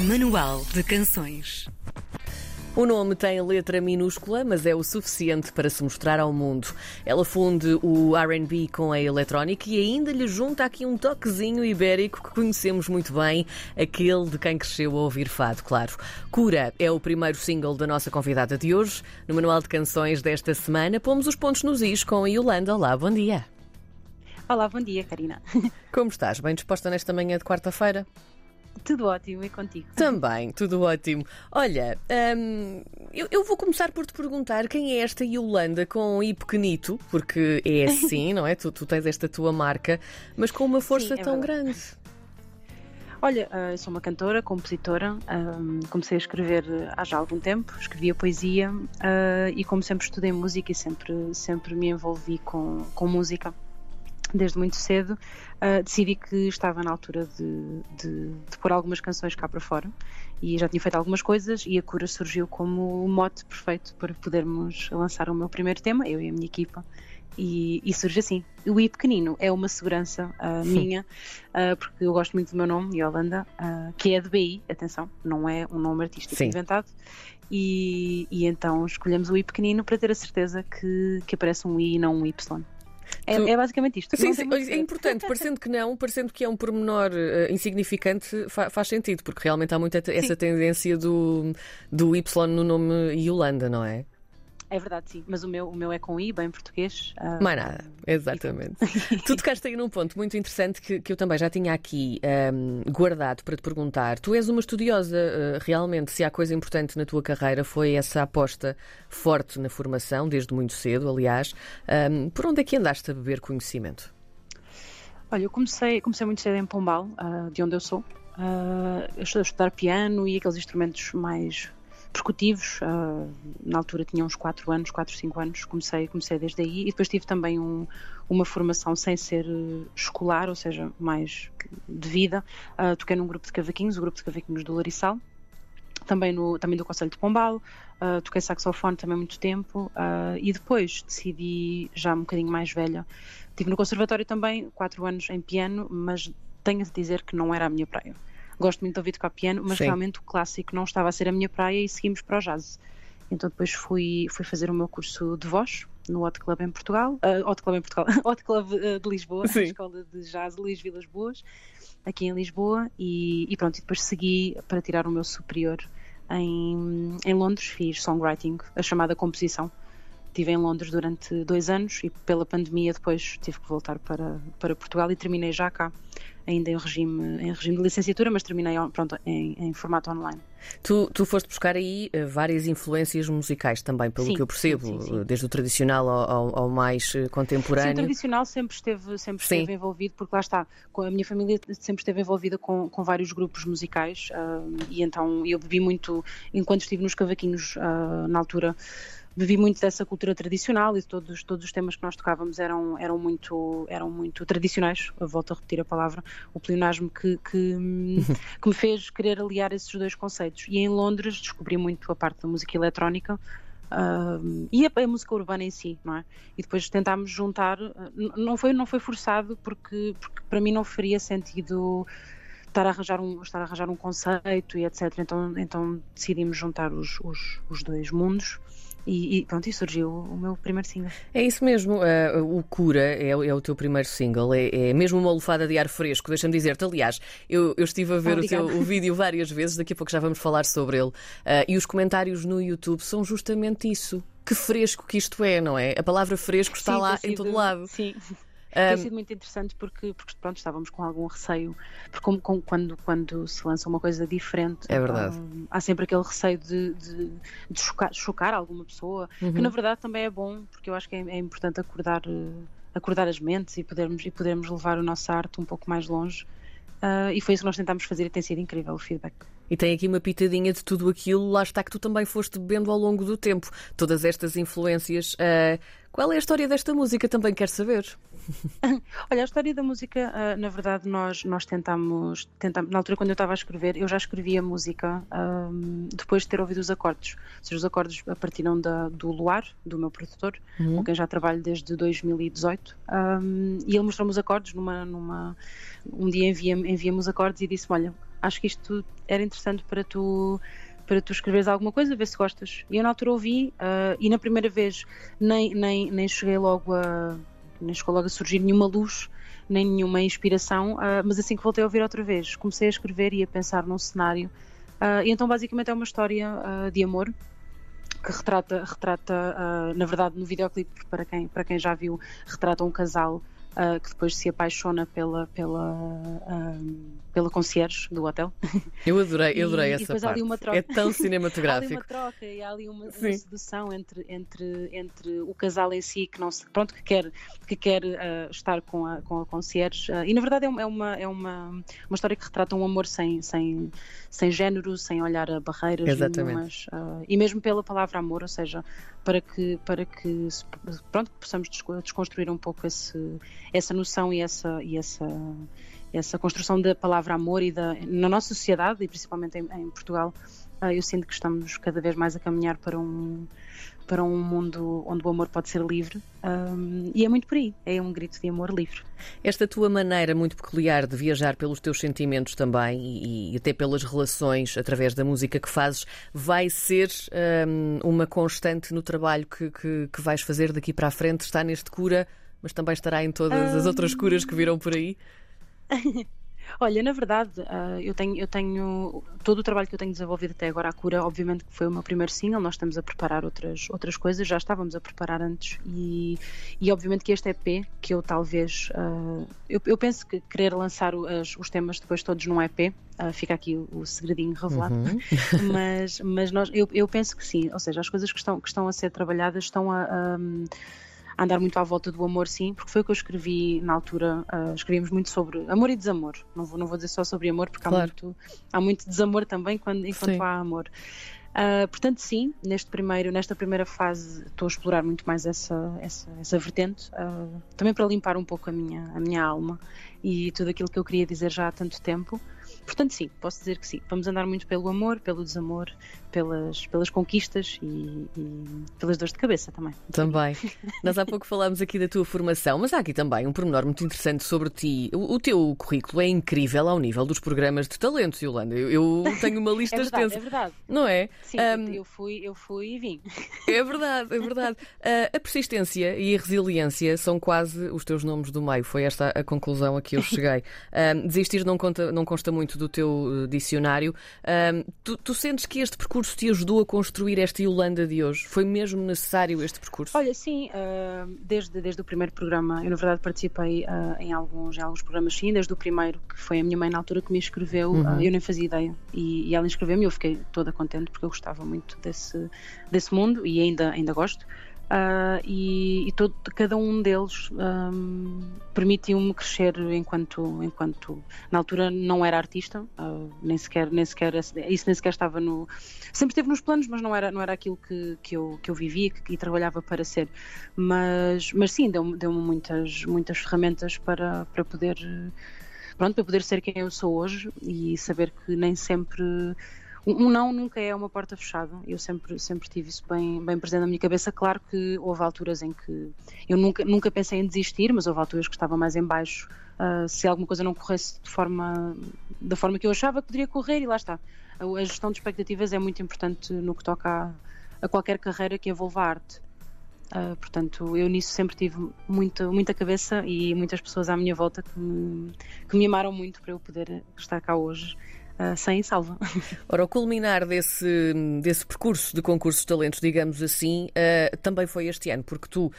Manual de Canções. O nome tem letra minúscula, mas é o suficiente para se mostrar ao mundo. Ela funde o RB com a eletrónica e ainda lhe junta aqui um toquezinho ibérico que conhecemos muito bem, aquele de quem cresceu a ouvir fado, claro. Cura é o primeiro single da nossa convidada de hoje. No Manual de Canções desta semana, pomos os pontos nos is com a Yolanda. Olá, bom dia. Olá, bom dia, Karina. Como estás? Bem disposta nesta manhã de quarta-feira? Tudo ótimo e contigo? Também, tudo ótimo. Olha, hum, eu, eu, vou começar por te perguntar quem é esta Yolanda com I pequenito, porque é assim, não é? Tu, tu tens esta tua marca, mas com uma força Sim, é tão verdade. grande. Olha, uh, eu sou uma cantora, compositora, um, comecei a escrever há já algum tempo, escrevia poesia e como sempre estudei música e sempre, sempre me envolvi com, com música. Desde muito cedo uh, decidi que estava na altura de, de, de pôr algumas canções cá para fora e já tinha feito algumas coisas e a cura surgiu como o mote perfeito para podermos lançar o meu primeiro tema, eu e a minha equipa. E, e surge assim. O I pequenino é uma segurança uh, minha, uh, porque eu gosto muito do meu nome, Yolanda, que é de BI, atenção, não é um nome artístico Sim. inventado. E, e então escolhemos o I pequenino para ter a certeza que, que aparece um I e não um Y. É, Tu- é basicamente isto. Sim, sim, é importante, parecendo que não, parecendo que é um pormenor eh, insignificante, fa- faz sentido, porque realmente há muito essa tendência do, do Y no nome Yolanda, não é? É verdade, sim. Mas o meu, o meu é com I, bem português. ah, Mais nada, exatamente. tu tocaste aí num ponto muito interessante que, que eu também já tinha aqui ahm, guardado para te perguntar. Tu és uma estudiosa, eh, realmente, se há coisa importante na tua carreira foi essa aposta forte na formação, desde muito cedo, aliás. Ahm, por onde é que andaste a beber conhecimento? Olha, eu comecei, comecei muito cedo em Pombal, ah, de onde eu sou. Ah, eu estou a estudar piano e aqueles instrumentos mais percutivos. ah, na altura tinha uns 4 anos, 4, 5 anos. Comecei, comecei desde aí e depois tive também um- uma formação sem ser eh, escolar, ou seja, mais de vida. Ah, toquei num grupo de cavaquinhos, o grupo de cavaquinhos do Larissal. Também, no, também do Conselho de Pombal, ah, toquei saxofone também muito tempo ah, e depois decidi, já um bocadinho mais velha, Estive no conservatório também, quatro anos em piano, mas tenho de dizer que não era a minha praia. Gosto muito de ouvir tocar piano, mas Sim. realmente o clássico não estava a ser a minha praia e seguimos para o jazz. Então depois fui, fui fazer o meu curso de voz no Hot Club em Portugal, uh, Hot Club em Portugal, Hot Club uh, de Lisboa, Sim. Escola de Jazz Luís Vilas Boas, aqui em Lisboa, e, e pronto, e depois segui para tirar o meu superior em, em Londres, fiz songwriting, a chamada composição. Estive em Londres durante dois anos e pela pandemia depois tive que voltar para, para Portugal e terminei já cá, ainda em regime, em regime de licenciatura, mas terminei pronto, em, em formato online. Tu, tu foste buscar aí eh, várias influências musicais também, pelo Sim, que eu percebo, sim, sim, eh, desde o tradicional ao, ao- mais eh, Sim, o contemporâneo. tradicional sempre esteve, sempre esteve envolvido, porque lá está, a minha família sempre esteve envolvida com, com vários grupos musicais ah, e então eu bebi muito, enquanto estive nos cavaquinhos ah, na altura, bebi muito dessa cultura tradicional e todos, todos os temas que nós tocávamos eram, eram, muito, eram muito tradicionais, eu volto a repetir a palavra, o pleonasmo que, que, que me fez querer aliar esses dois conceitos. E em Londres descobri muito a parte da música eletrónica, Um, e a, a música urbana em si, não é? E depois tentámos juntar, uh, não foi, não foi forçado porque, porque para mim não faria sentido estar a arranjar um, estar a arranjar um conceito e etc. Então, então decidimos juntar os, os, os dois mundos e, e pronto, e surgiu o meu primeiro single. É isso mesmo, eh, o Cura é, o- é o teu primeiro single, é, é mesmo uma lufada de ar fresco, deixa-me dizer-te. Aliás, eu, eu estive a ver o, teu, o vídeo várias vezes, daqui a pouco já vamos falar sobre ele. Eh, e os comentários no YouTube são justamente isso. Que fresco que isto é, não é? A palavra fresco está Sim, lá em todo lado. Sim. Tem sido muito interessante porque, porque pronto, estávamos com algum receio, porque como, quando, quando se lança uma coisa diferente, É verdade. hum, há sempre aquele receio de, de, de chocar, chocar alguma pessoa, Uhum. que na verdade também é bom, porque eu acho que é, é importante acordar, eh, acordar as mentes e podermos, e podermos levar a nossa arte um pouco mais longe. Ah, e foi isso que nós tentámos fazer e tem sido incrível o feedback. E tem aqui uma pitadinha de tudo aquilo, lá está que tu também foste bebendo ao longo do tempo. Todas estas influências. Eh, qual é a história desta música? Também quero saber. Olha, a história da música, ah, na verdade, nós, nós tentámos, tentámos. Na altura, quando eu estava a escrever, eu já escrevia música ahm, depois de ter ouvido os acordes. Ou seja, os acordes partiram da, do Luar, do meu produtor, Uhum. com quem já trabalho desde 2018. ahm, e ele mostrou-me os acordes numa. numa um dia envia-me envia os acordes e disse-me: Olha, acho que isto era interessante para tu para tu escreveres alguma coisa, ver se gostas. E eu na altura ouvi, uh, e na primeira vez nem, nem, nem cheguei logo a. nem chegou logo a surgir nenhuma luz, nem nenhuma inspiração, uh, mas assim que voltei a ouvir outra vez, comecei a escrever e a pensar num cenário. Uh, e então basicamente é uma história de amor que retrata, retrata na verdade no videoclipe, para quem, para quem já viu, retrata um casal uh, que depois se apaixona pela, pela, uh, pela concierge do hotel. Eu adorei, eu adorei e, essa e parte. É tão cinematográfico. há ali uma troca e há ali uma, uma sedução entre, entre, entre o casal em si que não se, pronto, que quer, que quer uh, estar com a, com a concierge. e na verdade é, é, uma, é uma, uma história que retrata um amor sem, sem, sem género, sem olhar a barreiras Exatamente. Nenhumas, e mesmo pela palavra amor, ou seja, para que, para que pronto, possamos desconstruir um pouco esse, essa noção e essa, e essa, essa construção da palavra amor e da, na nossa sociedade e principalmente em, em Portugal, uh, eu sinto que estamos cada vez mais a caminhar para um para um mundo onde o amor pode ser livre um, e é muito por aí, é um grito de amor livre. Esta tua maneira muito peculiar de viajar pelos teus sentimentos também e, e até pelas relações através da música que fazes vai ser um, uma constante no trabalho que, que, que vais fazer daqui para a frente, está neste cura mas também estará em todas as outras curas que viram por aí? Olha, na verdade, uh, eu, tenho, eu tenho todo o trabalho que eu tenho desenvolvido até agora, a cura, obviamente que foi o meu primeiro single, nós estamos a preparar outras, outras coisas, já estávamos a preparar antes, e, e obviamente que este EP, que eu talvez, uh, eu, eu, penso que querer lançar os, os temas depois todos num EP, uh, ah, fica aqui o, o segredinho revelado, uhum. mas, mas nós, eu, eu penso que sim, ou seja, as coisas que estão, que estão a ser trabalhadas estão a. a andar muito à volta do amor, sim, porque foi o que eu escrevi na altura. Uh, escrevíamos muito sobre amor e desamor. Não vou, não vou dizer só sobre amor, porque claro. há, muito, há muito desamor também quando, enquanto sim. há amor. Uh, portanto, sim, neste primeiro, nesta primeira fase estou a explorar muito mais essa, essa, essa vertente, uh, também para limpar um pouco a minha, a minha alma e tudo aquilo que eu queria dizer já há tanto tempo. Portanto, sim, posso dizer que sim. Vamos andar muito pelo amor, pelo desamor, pelas, pelas conquistas e, e pelas dores de cabeça também. Também. Nós há pouco falámos aqui da tua formação, mas há aqui também um pormenor muito interessante sobre ti. O, o teu currículo é incrível ao nível dos programas de talentos, Yolanda. Eu, eu tenho uma lista é verdade, extensa. É verdade. Não é? Sim, um, eu, fui, eu fui e vim. É verdade, é verdade. Uh, a persistência e a resiliência são quase os teus nomes do meio. Foi esta a conclusão a que eu cheguei. Um, desistir não, conta, não consta muito do teu dicionário. Um, tu, tu sentes que este percurso te ajudou a construir esta Yolanda de hoje? Foi mesmo necessário este percurso? Olha, sim, uh, desde, desde o primeiro programa, eu na verdade participei uh, em, alguns, em alguns programas, sim, desde o primeiro, que foi a minha mãe na altura que me escreveu, uhum. uh, eu nem fazia ideia. E, e ela inscreveu-me e eu fiquei toda contente porque eu gostava muito desse, desse mundo e ainda, ainda gosto. Uh, e, e todo, cada um deles um, permitiu-me crescer enquanto, enquanto na altura não era artista, uh, nem sequer, nem sequer isso nem sequer estava no sempre esteve nos planos, mas não era não era aquilo que, que eu que eu vivia que, e trabalhava para ser, mas mas sim deu-me deu muitas muitas ferramentas para para poder pronto para poder ser quem eu sou hoje e saber que nem sempre um não nunca é uma porta fechada. Eu sempre, sempre tive isso bem, bem presente na minha cabeça. Claro que houve alturas em que eu nunca, nunca pensei em desistir, mas houve alturas que estava mais em baixo. Uh, se alguma coisa não corresse de forma, da forma que eu achava que poderia correr, e lá está. A, gestão de expectativas é muito importante no que toca a, a qualquer carreira que envolva arte. Uh, portanto, eu nisso sempre tive muito, muita cabeça e muitas pessoas à minha volta que me, que me amaram muito para eu poder estar cá hoje uh, sem salva. Ora, o culminar desse, desse percurso de concursos de talentos, digamos assim, uh, também foi este ano, porque tu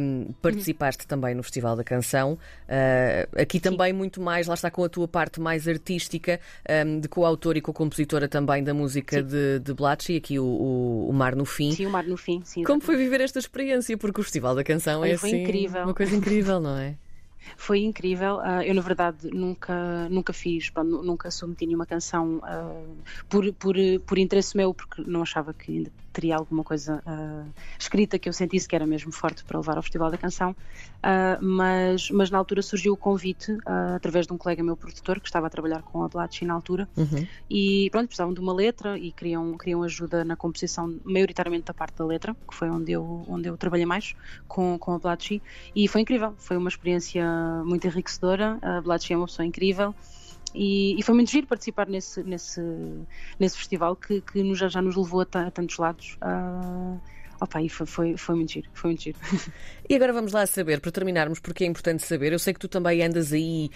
um, participaste uhum. também no Festival da Canção, uh, aqui também Sim. muito mais, lá está com a tua parte mais artística, um, de coautor e co-compositora também da música Sim. de, de Blatchy, aqui o, o, o, Mar no Fim. Sim, o Mar no Fim. Sim, Como foi viver esta experiência? Porque o Festival da Canção é assim, incrível. uma coisa incrível, não é? Foi incrível. Uh, eu, na verdade, nunca, nunca fiz, pronto, nunca submeti nenhuma canção uh, por, por, por interesse meu, porque não achava que ainda teria alguma coisa uh, escrita que eu sentisse que era mesmo forte para levar ao Festival da Canção. mas, mas na altura surgiu o convite, através de um colega meu produtor, que estava a trabalhar com a Blatchy na altura, uhum. e pronto, precisavam de uma letra e queriam, queriam ajuda na composição, maioritariamente da parte da letra, que foi onde eu, onde eu trabalhei mais com, com a Blatchy, e foi incrível. Foi uma experiência muito enriquecedora. A Blatchy é uma pessoa incrível. E, e, foi muito giro participar nesse, nesse, nesse festival que, que nos, já nos levou a, a tantos lados. Uh, Opa, e foi, foi, foi muito giro, foi muito giro. E agora vamos lá saber, para terminarmos, porque é importante saber. Eu sei que tu também andas aí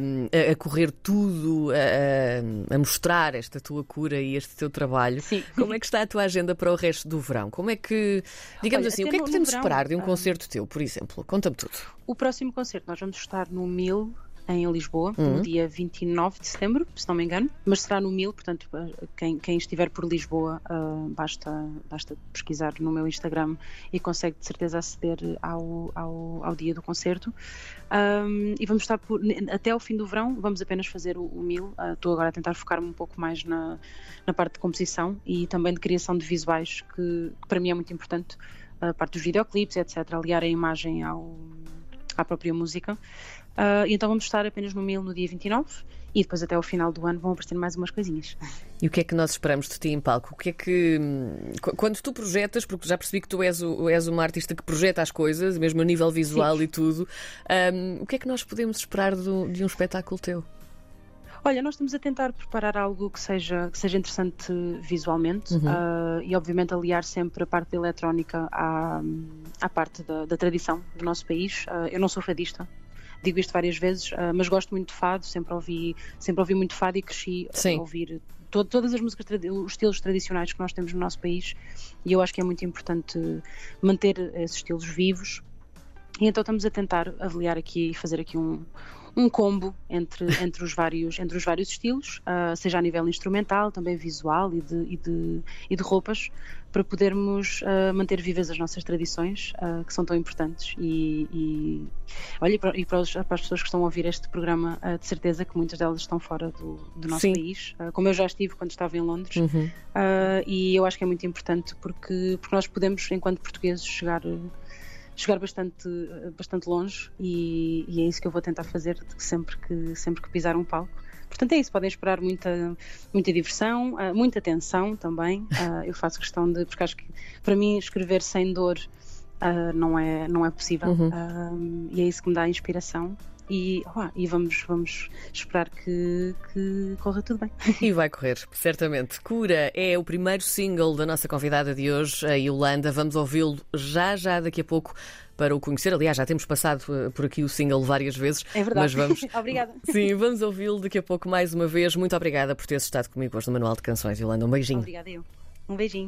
um, a, a, correr tudo, a, a, mostrar esta tua cura e este teu trabalho. Sim. Como é que está a tua agenda para o resto do verão? Como é que, digamos Olha, assim, o que é que podemos verão, esperar de um concerto teu, por exemplo? Conta-me tudo. O próximo concerto, nós vamos estar no Mil em Lisboa, uhum. no dia 29 de setembro, se não me engano, mas será no Mil, portanto, eh, quem, quem estiver por Lisboa, uh, basta, basta pesquisar no meu Instagram e consegue de certeza aceder ao, ao, ao dia do concerto. Um, e vamos estar por, até ao fim do verão, vamos apenas fazer o, o Mil. Uh, estou agora a tentar focar-me um pouco mais na, na parte de composição e também de criação de visuais, que, que para mim é muito importante, a parte dos videoclipes, etc., aliar a imagem ao à própria música. Uh, então vamos estar apenas no Mil no dia 29 e depois até ao final do ano vão aparecer mais umas coisinhas. E o que é que nós esperamos de ti em palco? O que é que. Quando tu projetas, porque já percebi que tu és, o, és uma artista que projeta as coisas, mesmo a nível visual Sim. e tudo, um, o que é que nós podemos esperar do, de um espetáculo teu? Olha, nós estamos a tentar preparar algo que seja, que seja interessante visualmente uhum. uh, e, obviamente, aliar sempre a parte da eletrónica à, à parte da, da tradição do nosso país. Uh, eu não sou fadista, digo isto várias vezes, uh, mas gosto muito de fado, sempre ouvi, sempre ouvi muito fado e cresci Sim. a ouvir todo, todas as músicas, os estilos tradicionais que nós temos no nosso país e eu acho que é muito importante manter esses estilos vivos. E então estamos a tentar avaliar aqui e fazer aqui um, um combo entre, entre, os, vários, entre os vários estilos, uh, seja a nível instrumental, também visual e de, e de, e de roupas, para podermos uh, manter vivas as nossas tradições, uh, que são tão importantes. E, e olha, e para, e para, os, para, as pessoas que estão a ouvir este programa, de certeza que muitas delas estão fora do, do nosso Sim. país, como eu já estive quando estava em Londres, uhum. e eu acho que é muito importante porque, porque nós podemos, enquanto portugueses, chegar chegar bastante, bastante longe e, e, é isso que eu vou tentar fazer sempre que, sempre que pisar um palco. Portanto, é isso, podem esperar muita, muita diversão, ah, muita tensão também. Ah, eu faço questão de, porque acho que para mim escrever sem dor uh, não, é, não é possível uhum. e é isso que me dá inspiração e, oh, e vamos, vamos esperar que, que corra tudo bem. E vai correr, certamente. Cura é o primeiro single da nossa convidada de hoje, a Yolanda. Vamos ouvi-lo já, já daqui a pouco para o conhecer. Aliás, já temos passado eh, por aqui o single várias vezes. É verdade. Mas vamos... obrigada. Sim, vamos ouvi-lo daqui a pouco mais uma vez. Muito obrigada por teres estado comigo hoje no Manual de Canções, Yolanda. Um beijinho. Obrigada, eu. Um beijinho.